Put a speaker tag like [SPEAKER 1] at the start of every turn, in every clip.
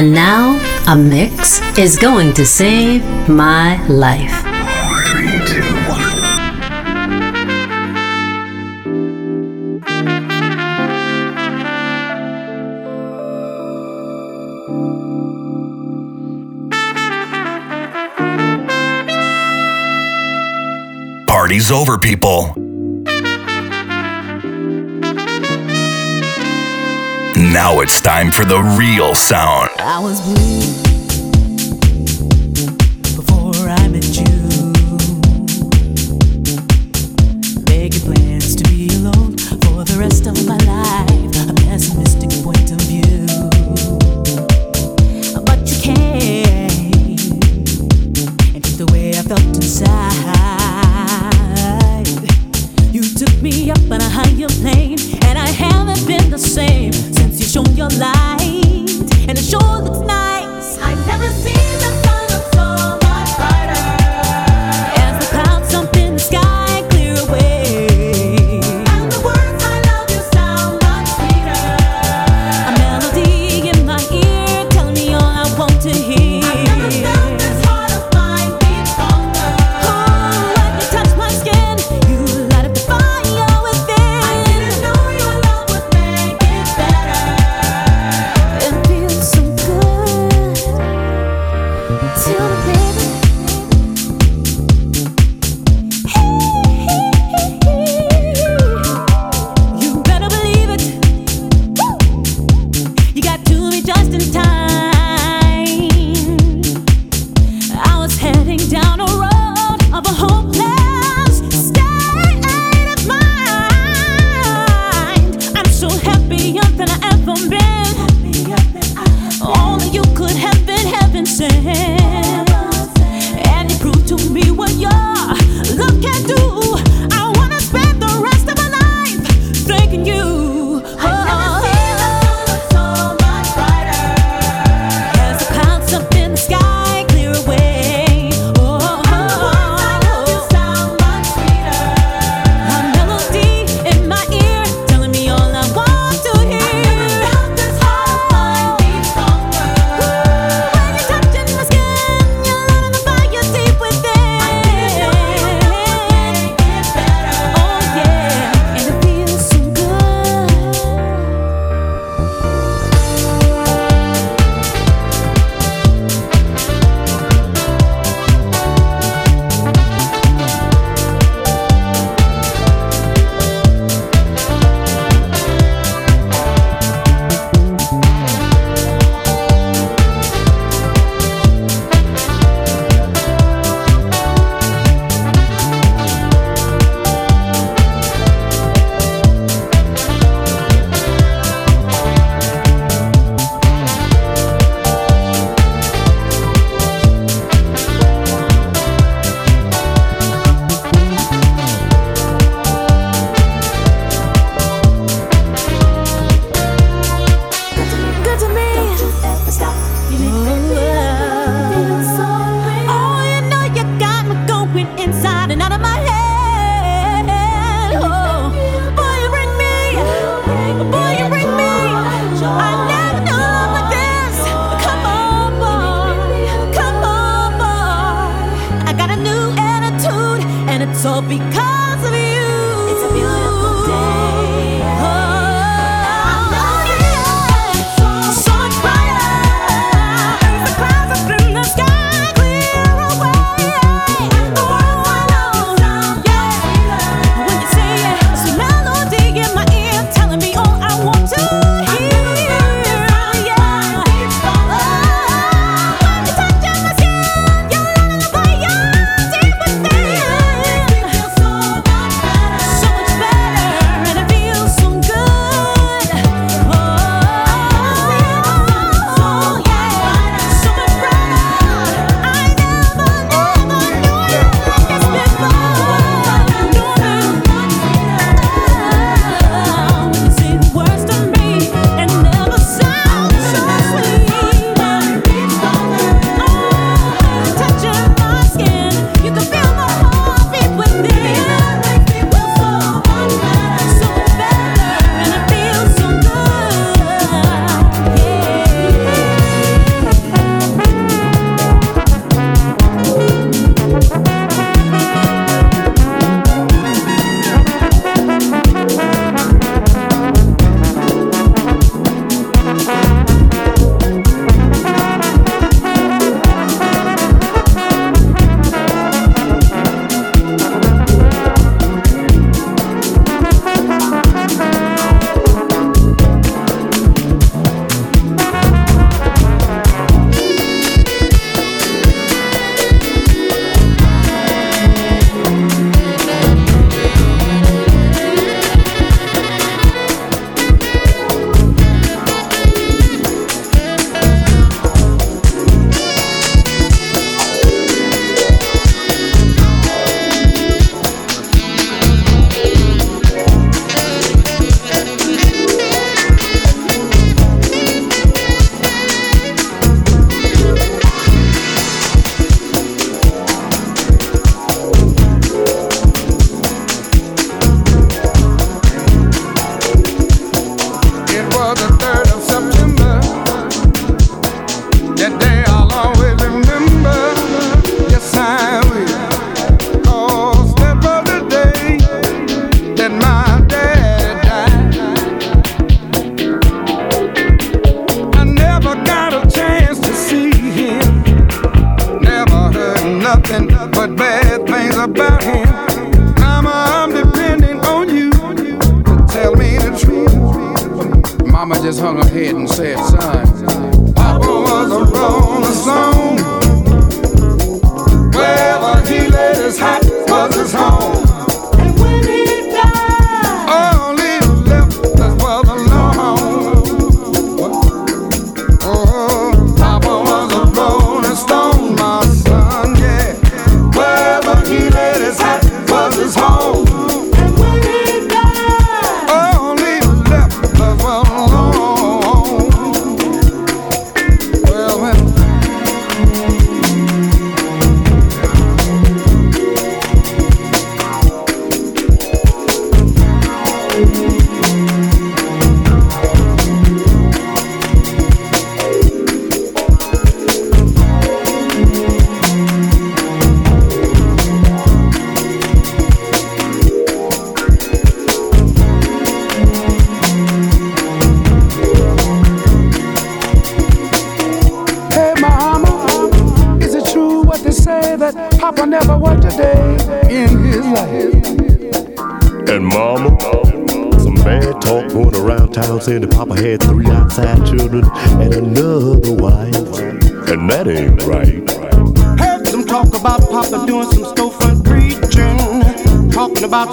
[SPEAKER 1] And now, a mix is going to save my life.
[SPEAKER 2] Party's over, people. Now it's time for the real sound.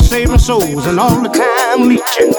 [SPEAKER 3] Saving souls and all the time leeching.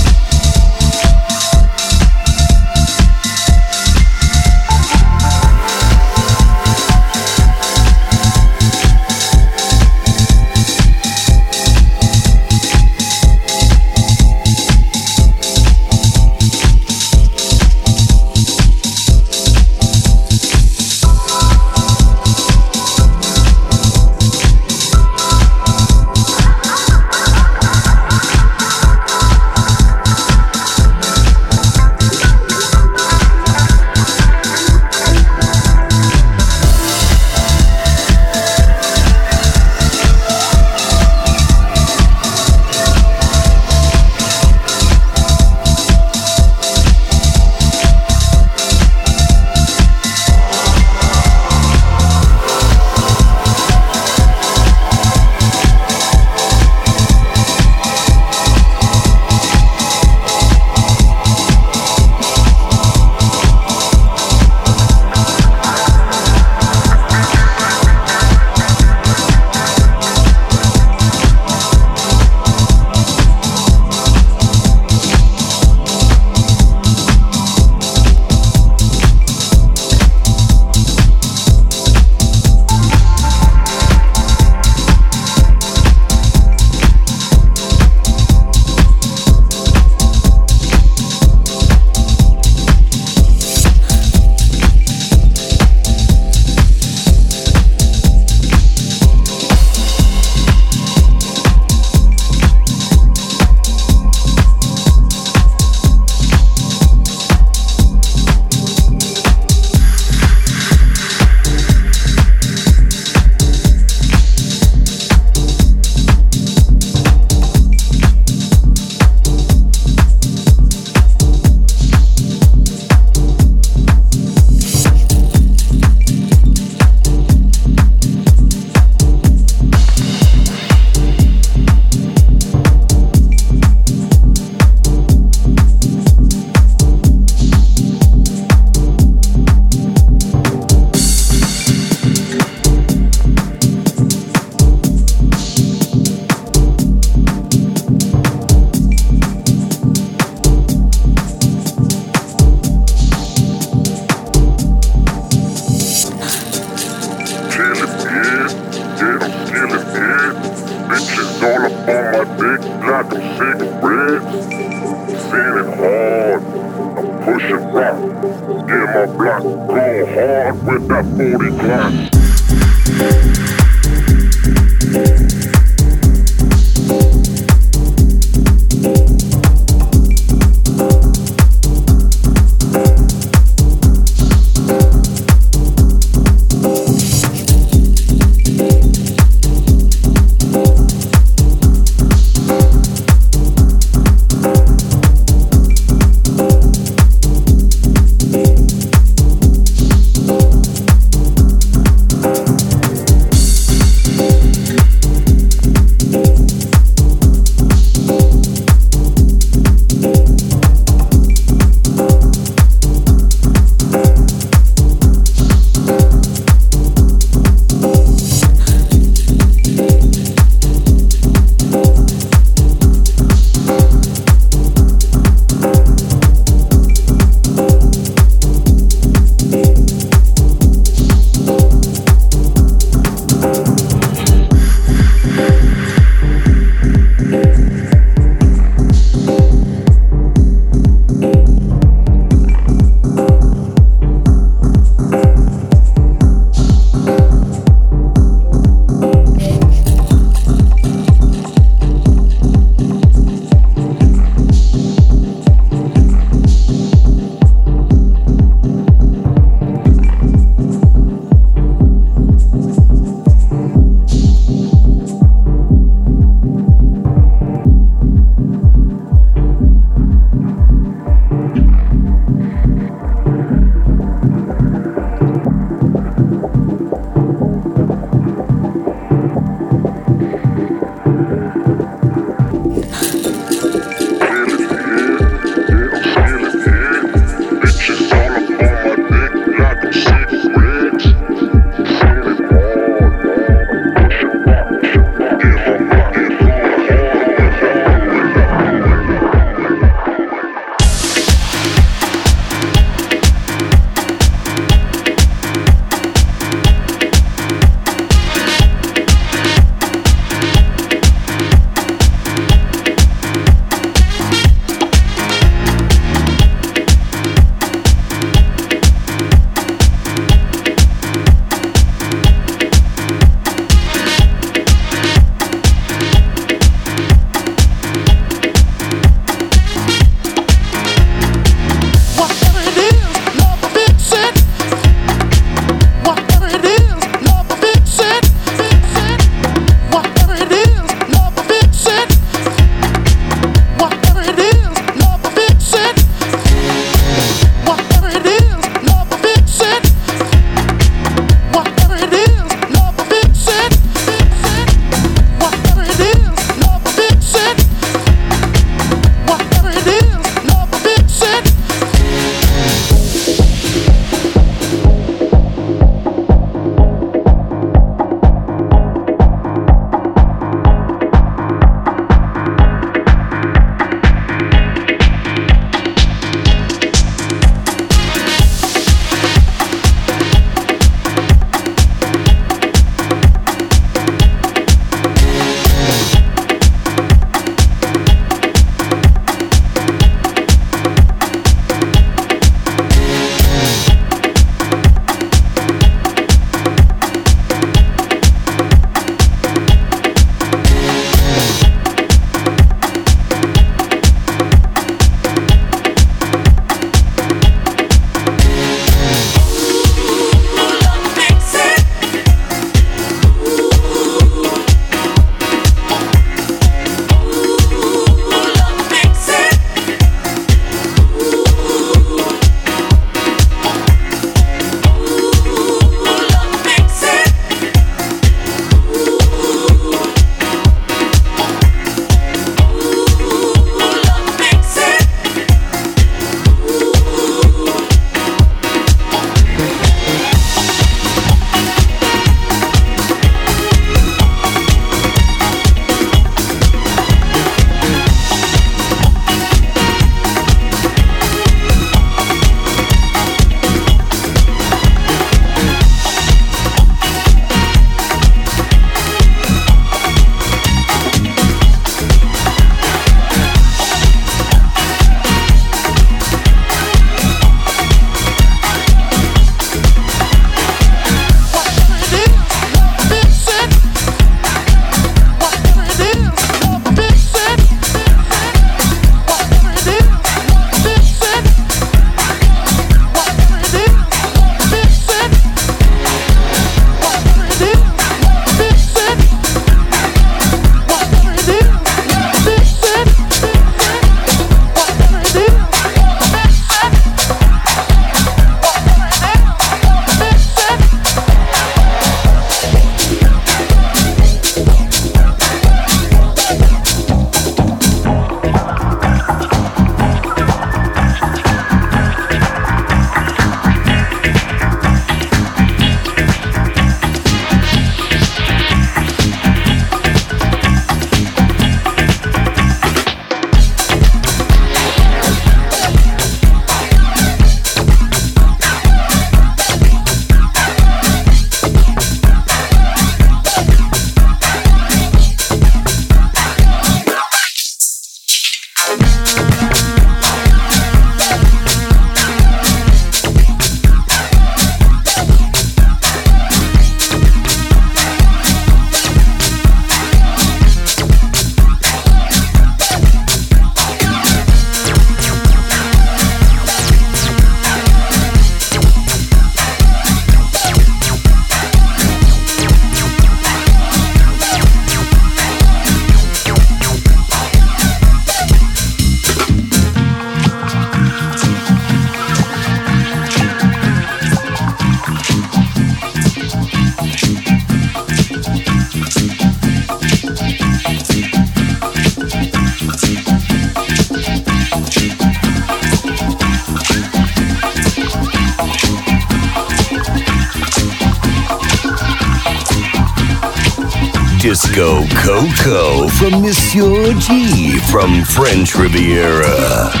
[SPEAKER 4] Riviera.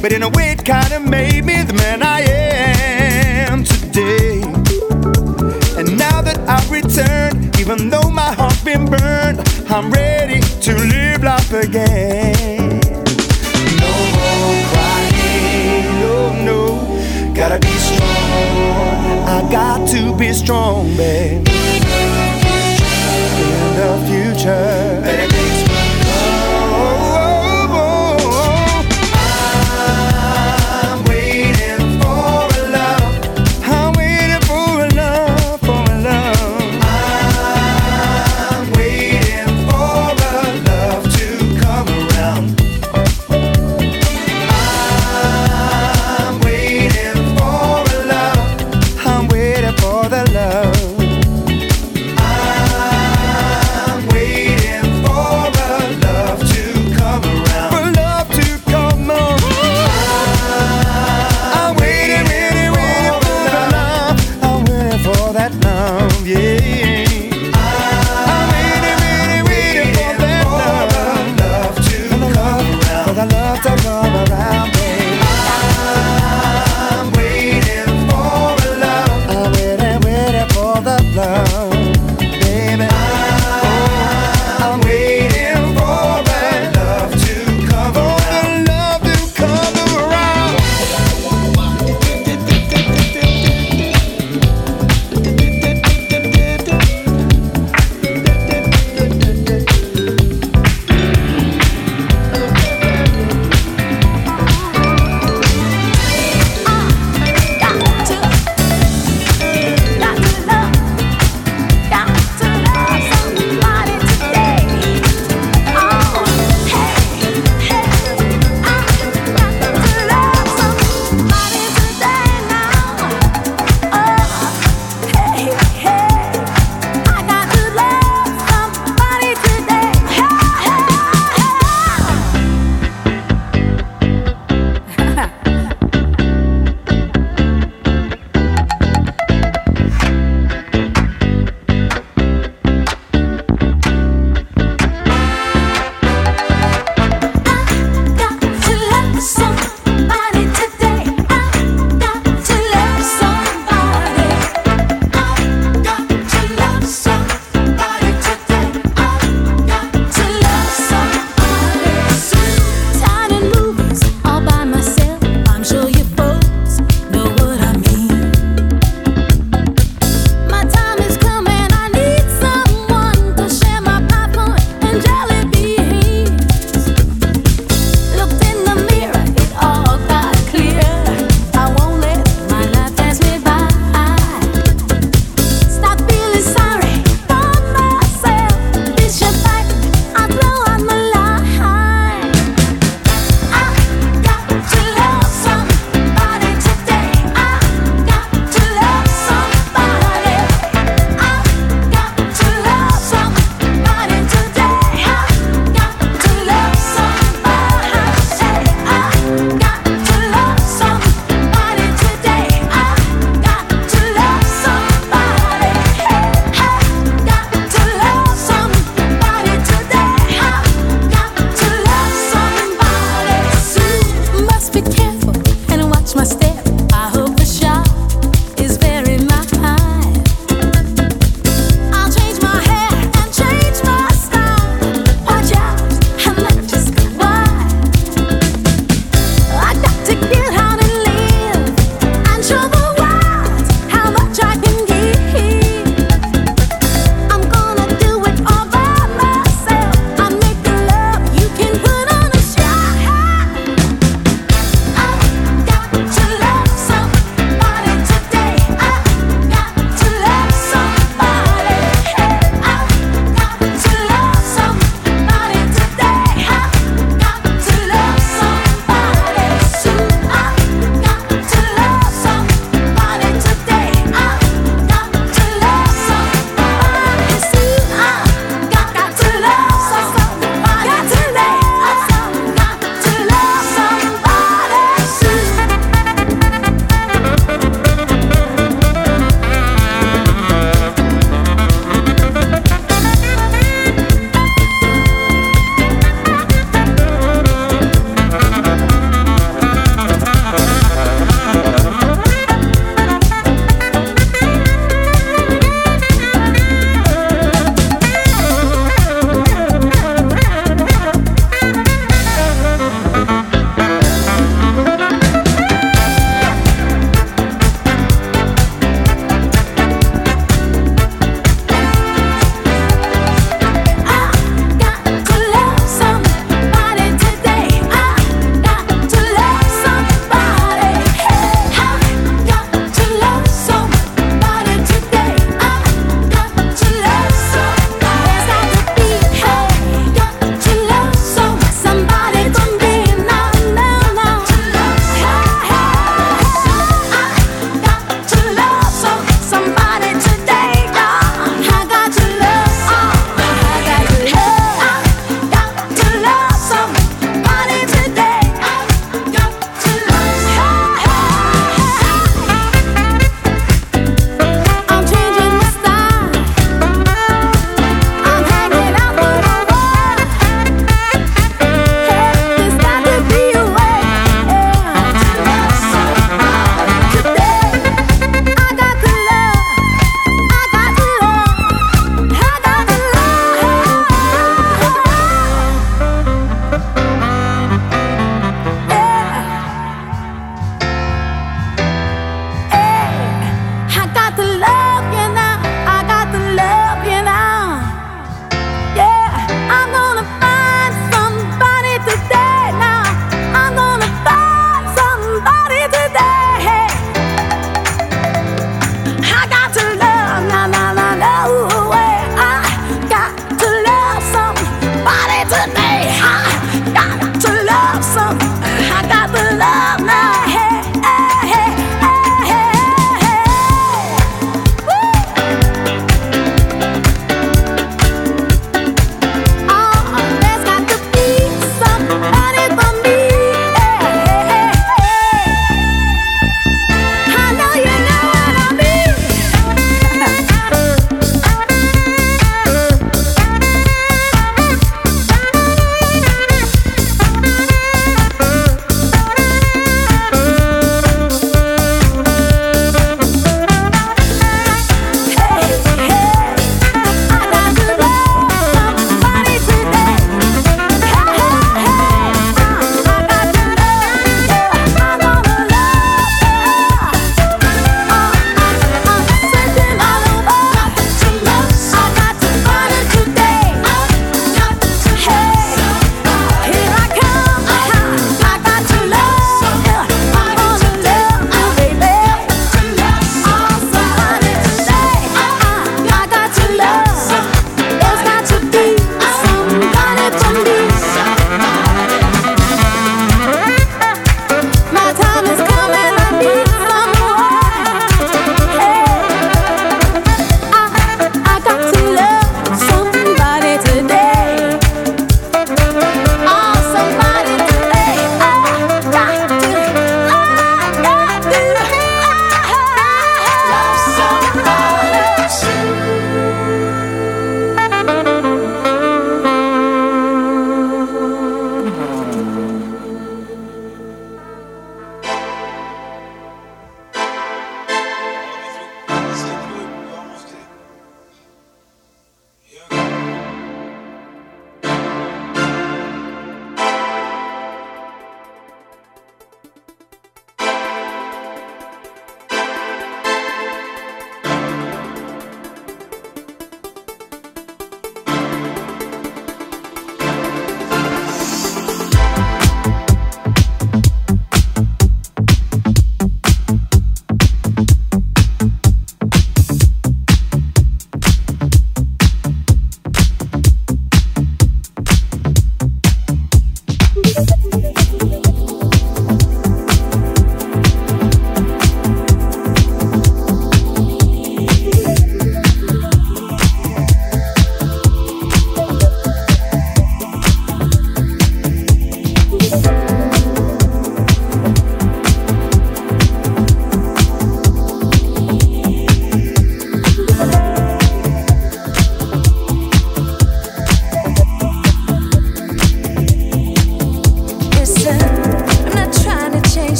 [SPEAKER 5] But in a way, it kind of made me the man I am today. And now that I've returned, even though my heart's been burned, I'm ready to live life again. No more crying, no, no. Gotta be strong. I got to be strong, babe.